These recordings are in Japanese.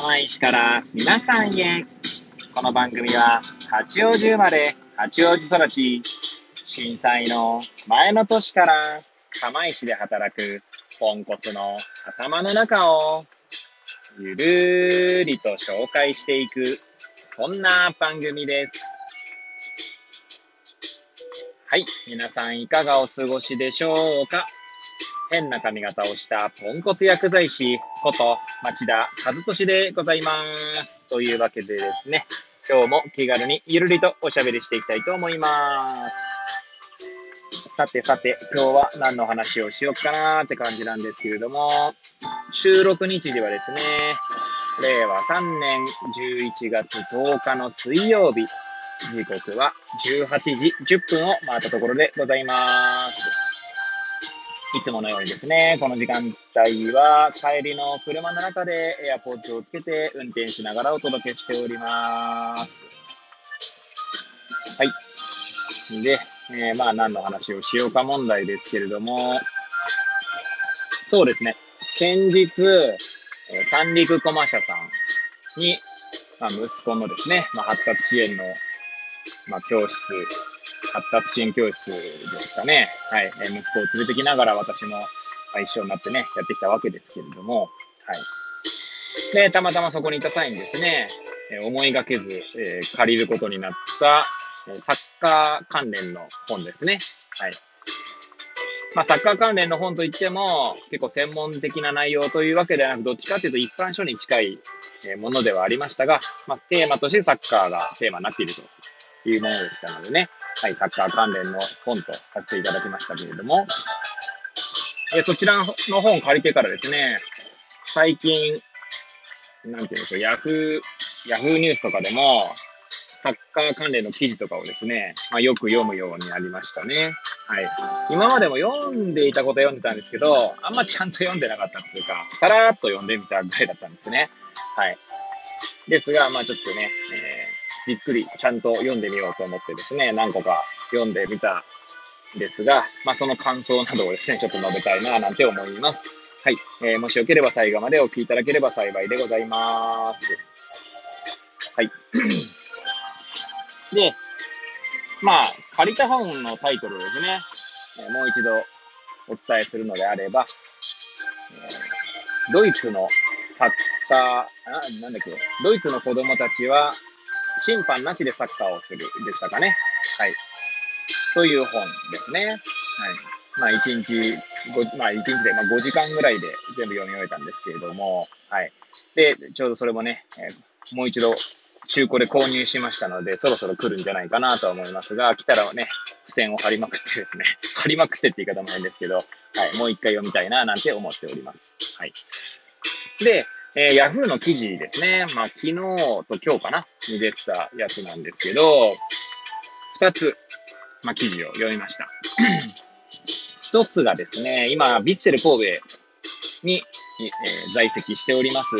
釜石か？ら皆さんへ。この番組は八王子生まれ、八王子育ち、震災の前の年か？ら釜石で働くポンコツの頭の中をゆるーりと紹介していく、そんな番組です。はい。皆さんいか？がお過ごしでしょうか？変な髪型をしたポンコツ薬剤師こと町田和俊でございます。というわけでですね、今日も気軽にゆるりとおしゃべりしていきたいと思います。さてさて、今日は何の話をしようかなーって感じなんですけれども、収録日時はですね、令和3年11月10日の水曜日、時刻は18時10分を回ったところでございます。いつものようにですね、この時間帯は帰りの車の中でエアポーツをつけて運転しながらお届けしております。はい。で、えー、まあ何の話をしようか問題ですけれども、そうですね、先日、え、三陸コマ社さんに、まあ、息子のですね、まあ、発達支援の、まあ、教室発達支援教室ですかね。はい。え息子を連れてきながら私も一緒になってね、やってきたわけですけれども、はい。で、たまたまそこにいた際にですね、え思いがけず、えー、借りることになった、えサッカー関連の本ですね。はい。まあ、サッカー関連の本といっても、結構専門的な内容というわけではなく、どっちかというと一般書に近いものではありましたが、まあ、テーマとしてサッカーがテーマになっているというものでしたのでね、はい、サッカー関連の本とさせていただきましたけれども、えそちらの本借りてからですね、最近、なんていうんでしょう、ヤフー、ヤフーニュースとかでも、サッカー関連の記事とかをですね、まあ、よく読むようになりましたね。はい。今までも読んでいたこと読んでたんですけど、あんまちゃんと読んでなかったっていうか、さらーっと読んでみたぐらいだったんですね。はい。ですが、まあちょっとね、えーじっくりちゃんと読んでみようと思ってですね、何個か読んでみたんですが、まあ、その感想などをですね、ちょっと述べたいな、なんて思います。はい。えー、もしよければ最後までお聞きいただければ幸いでございます。はい。で、まあ、借りた本のタイトルをですね、え、もう一度お伝えするのであれば、えー、ドイツのサッカー、あ、なんだっけ、ドイツの子供たちは審判なしでサッカーをするでしたかね。はい。という本ですね。はい。まあ、1日、まあ、1日で、まあ、5時間ぐらいで全部読み終えたんですけれども、はい。で、ちょうどそれもね、えー、もう一度中古で購入しましたので、そろそろ来るんじゃないかなとは思いますが、来たらね、付箋を貼りまくってですね、貼りまくってって言い方も変ですけど、はい、もう一回読みたいななんて思っております。はい。で、えー、Yahoo の記事ですね。まあ、昨日と今日かなに出てたやつなんですけど、二つ、まあ、記事を読みました。一つがですね、今、ビッセル神戸に、えー、在籍しております、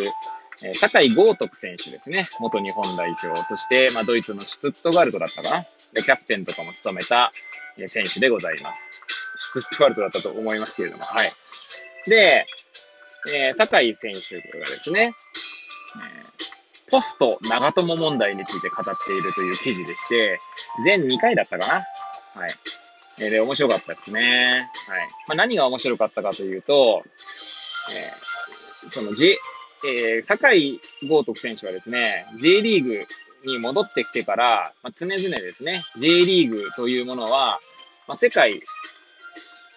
えー、酒井豪徳選手ですね。元日本代表。そして、まあ、ドイツのシュツットガルトだったかな。で、キャプテンとかも務めた、えー、選手でございます。シュツットガルトだったと思いますけれども、はい。で、えー、酒井選手がですね、えー、ポスト長友問題について語っているという記事でして、全2回だったかな？はい。えー、で、面白かったですね。はい。まあ、何が面白かったかというと、えー、その J、えー、酒井豪徳選手はですね、J リーグに戻ってきてから、まあ、常々ですね、J リーグというものは、まあ、世界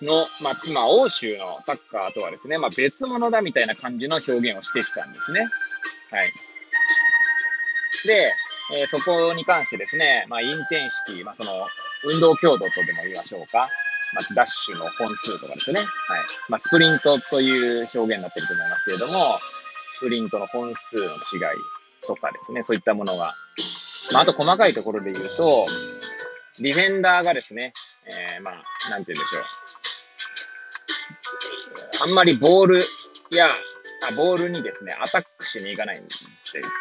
の、まあ、今、欧州のサッカーとはですね、まあ、別物だみたいな感じの表現をしてきたんですね。はい。で、えー、そこに関してですね、まあ、インテンシティ、まあ、その、運動強度とでも言いましょうか。まあ、ダッシュの本数とかですね。はい。まあ、スプリントという表現になってると思いますけれども、スプリントの本数の違いとかですね、そういったものが。まあ、あと細かいところで言うと、ディフェンダーがですね、えー、まあ、なんて言うんでしょう。あんまりボールや、ボールにですね、アタックしに行かないんで、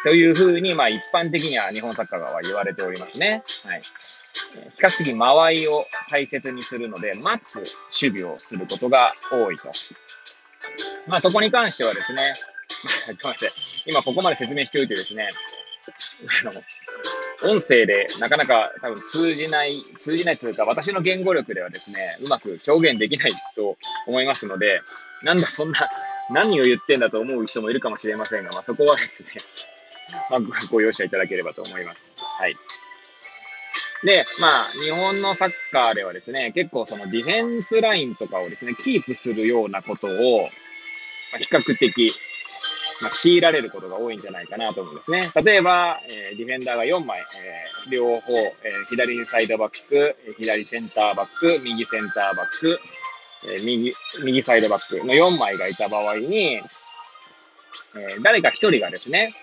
というふうに、まあ一般的には日本サッカー側は言われておりますね。はい。比較的間合いを大切にするので、待つ守備をすることが多いと。まあそこに関してはですね、ごめんなさい。今ここまで説明しておいてですね、あの、音声でなかなか多分通じない、通じないというか、私の言語力ではですね、うまく表現できないと思いますので、なんだそんな、何を言ってんだと思う人もいるかもしれませんが、まあ、そこはですね、まあ、ご容赦いただければと思います。はい。で、まあ、日本のサッカーではですね、結構そのディフェンスラインとかをですね、キープするようなことを、ま、比較的、まあ、強いられることが多いんじゃないかなと思うんですね。例えば、えー、ディフェンダーが4枚、えー、両方、えー、左サイドバック、左センターバック、右センターバック、えー、右、右サイドバックの4枚がいた場合に、えー、誰か1人がですね、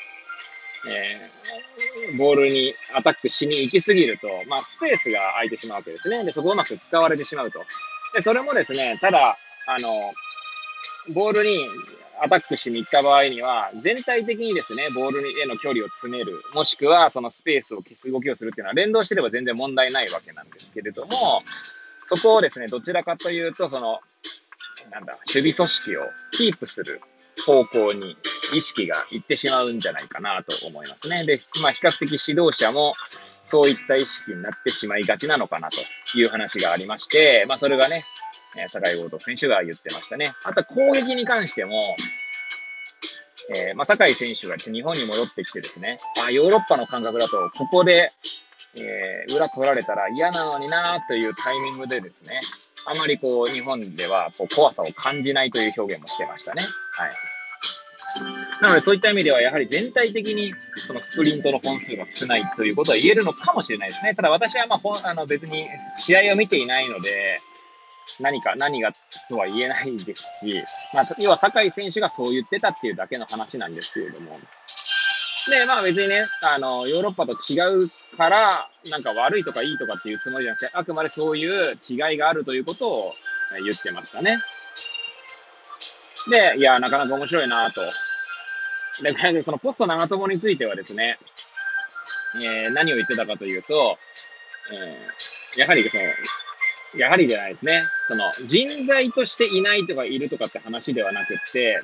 えー、ボールにアタックしに行きすぎると、まあ、スペースが空いてしまうわけですね。で、そこをうまく使われてしまうと。で、それもですね、ただ、あの、ボールにアタックしに行った場合には、全体的にですね、ボールへの距離を詰める、もしくはそのスペースを消す動きをするっていうのは連動してれば全然問題ないわけなんですけれども、そこをですね、どちらかというと、その、なんだ、守備組織をキープする方向に意識がいってしまうんじゃないかなと思いますね。で、まあ、比較的指導者もそういった意識になってしまいがちなのかなという話がありまして、まあ、それがね、坂井豪斗選手が言ってましたね。あと攻撃に関しても、えー、まあ、坂井選手が日本に戻ってきてですね、まあヨーロッパの感覚だと、ここで、えー、裏取られたら嫌なのになというタイミングでですね、あまりこう、日本ではこう怖さを感じないという表現もしてましたね。はい。なので、そういった意味では、やはり全体的に、そのスプリントの本数が少ないということは言えるのかもしれないですね。ただ私は、まあ、あの別に試合を見ていないので、何か、何がとは言えないですし、まあ、要は酒井選手がそう言ってたっていうだけの話なんですけれども。で、まあ別にね、あの、ヨーロッパと違うから、なんか悪いとかいいとかっていうつもりじゃなくて、あくまでそういう違いがあるということを言ってましたね。で、いや、なかなか面白いなと。で、そのポスト長友についてはですね、えー、何を言ってたかというと、えー、やはりその、やはりじゃないですね。その、人材としていないとかいるとかって話ではなくて、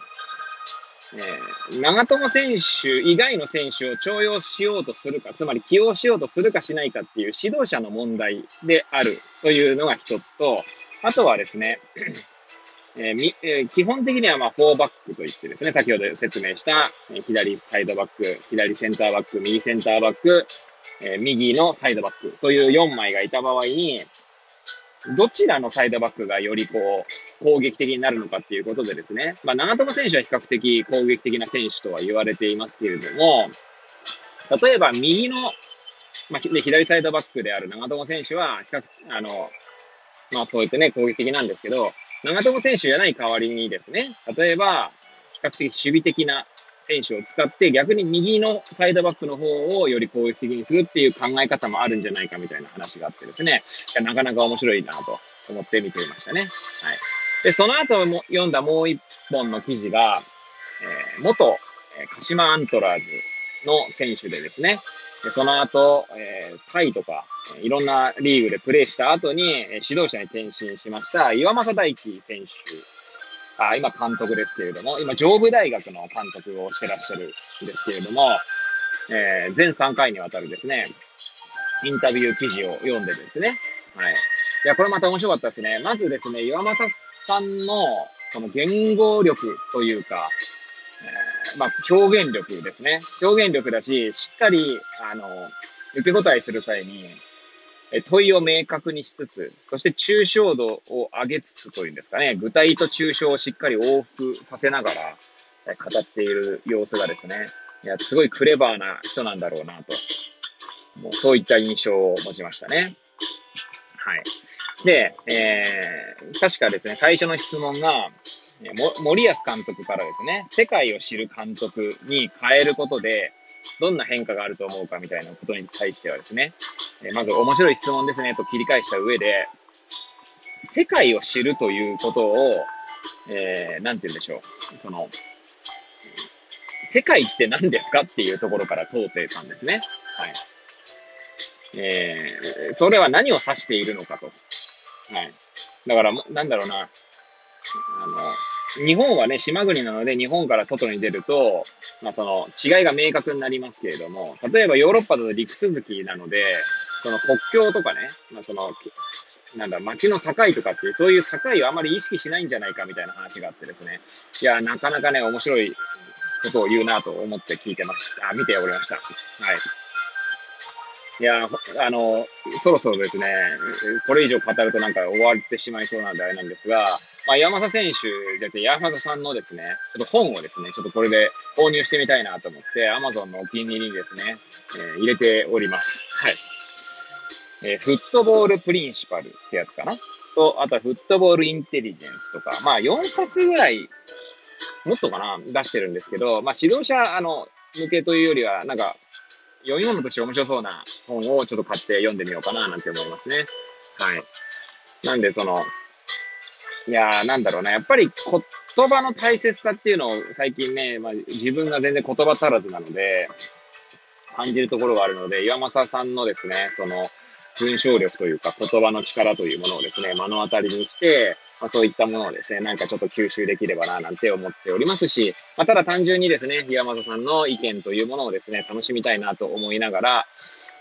えー、長友選手以外の選手を重用しようとするか、つまり起用しようとするかしないかっていう指導者の問題であるというのが一つと、あとはですね、えーみえー、基本的にはまあ4バックといってですね、先ほど説明した、え、左サイドバック、左センターバック、右センターバック、え、右のサイドバックという4枚がいた場合に、どちらのサイドバックがよりこう、攻撃的になるのかっていうことでですね、まあ、長友選手は比較的攻撃的な選手とは言われていますけれども、例えば右の、まあ、左サイドバックである長友選手は、比較、あの、まあそうやってね、攻撃的なんですけど、長友選手じゃない代わりにですね、例えば、比較的守備的な選手を使って逆に右のサイドバックの方をより攻撃的にするっていう考え方もあるんじゃないかみたいな話があってですね、なかなか面白いなと思って見ていましたね。はい。で、その後も読んだもう一本の記事が、えー、元、え鹿島アントラーズの選手でですね、でその後、えー、タイとか、いろんなリーグでプレーした後に、指導者に転身しました、岩政大輝選手あ今監督ですけれども、今、上部大学の監督をしてらっしゃるんですけれども、えー、全3回にわたるですね、インタビュー記事を読んでですね、はい。いや、これまた面白かったですね。まずですね、岩政さんの、この言語力というか、えー、まあ、表現力ですね。表現力だし、しっかり、あの、受け答えする際に、問いを明確にしつつ、そして抽象度を上げつつというんですかね、具体と抽象をしっかり往復させながら語っている様子がですね、いや、すごいクレバーな人なんだろうなと、もうそういった印象を持ちましたね。はい。で、えー、確かですね、最初の質問が、森保監督からですね、世界を知る監督に変えることで、どんな変化があると思うかみたいなことに対してはですね、えまず面白い質問ですねと切り返した上で、世界を知るということを、えー、なんて言うんでしょう。その、世界って何ですかっていうところから問うてたんですね。はい。えー、それは何を指しているのかと。はい。だから、なんだろうな。あの、日本はね、島国なので、日本から外に出ると、まあ、その違いが明確になりますけれども、例えばヨーロッパだと陸続きなので、その国境とかね、まあ、その、なんだ、街の境とかっていう、そういう境をあまり意識しないんじゃないかみたいな話があってですね。いや、なかなかね、面白いことを言うなと思って聞いてました。あ、見ておりました。はい。いや、あの、そろそろですね、これ以上語るとなんか終わってしまいそうなんであれなんですが、まあ、山田選手でて、山田さんのですね、ちょっと本をですね、ちょっとこれで購入してみたいなと思って、Amazon のお気に入りにですね、えー、入れております。はい。えー、フットボールプリンシパルってやつかな？と、あとはフットボールインテリジェンスとか、まあ4冊ぐらい、もっとかな出してるんですけど、まあ指導者、あの、向けというよりは、なんか、読み物として面白そうな本をちょっと買って読んでみようかななんて思いますね。はい。なんで、その、いやー、なんだろうな、やっぱり言葉の大切さっていうのを最近ね、まあ、自分が全然言葉足らずなので、感じるところがあるので、岩政さんのですね、その、文章力というか言葉の力というものをですね、目の当たりにして、まあ、そういったものをですね、なんかちょっと吸収できればな、なんて思っておりますし、まあ、ただ単純にですね、岩政さんの意見というものをですね、楽しみたいなと思いながら、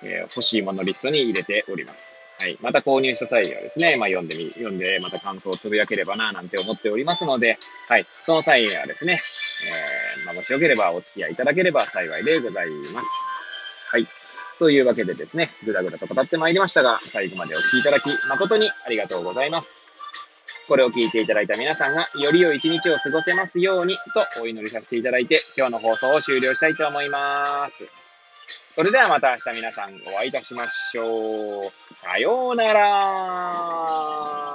えー、欲しいものリストに入れております。はい。また購入した際にはですね、まあ、読んでみ、読んで、また感想をつぶやければな、なんて思っておりますので、はい。その際にはですね、えー、まあ、もしよければお付き合いいただければ幸いでございます。はい。というわけでですね、ぐだぐだと語ってまいりましたが、最後までお聴きいただき誠にありがとうございます。これを聞いていただいた皆さんが、より良い一日を過ごせますように、とお祈りさせていただいて、今日の放送を終了したいと思います。それではまた明日皆さんお会いいたしましょう。さようなら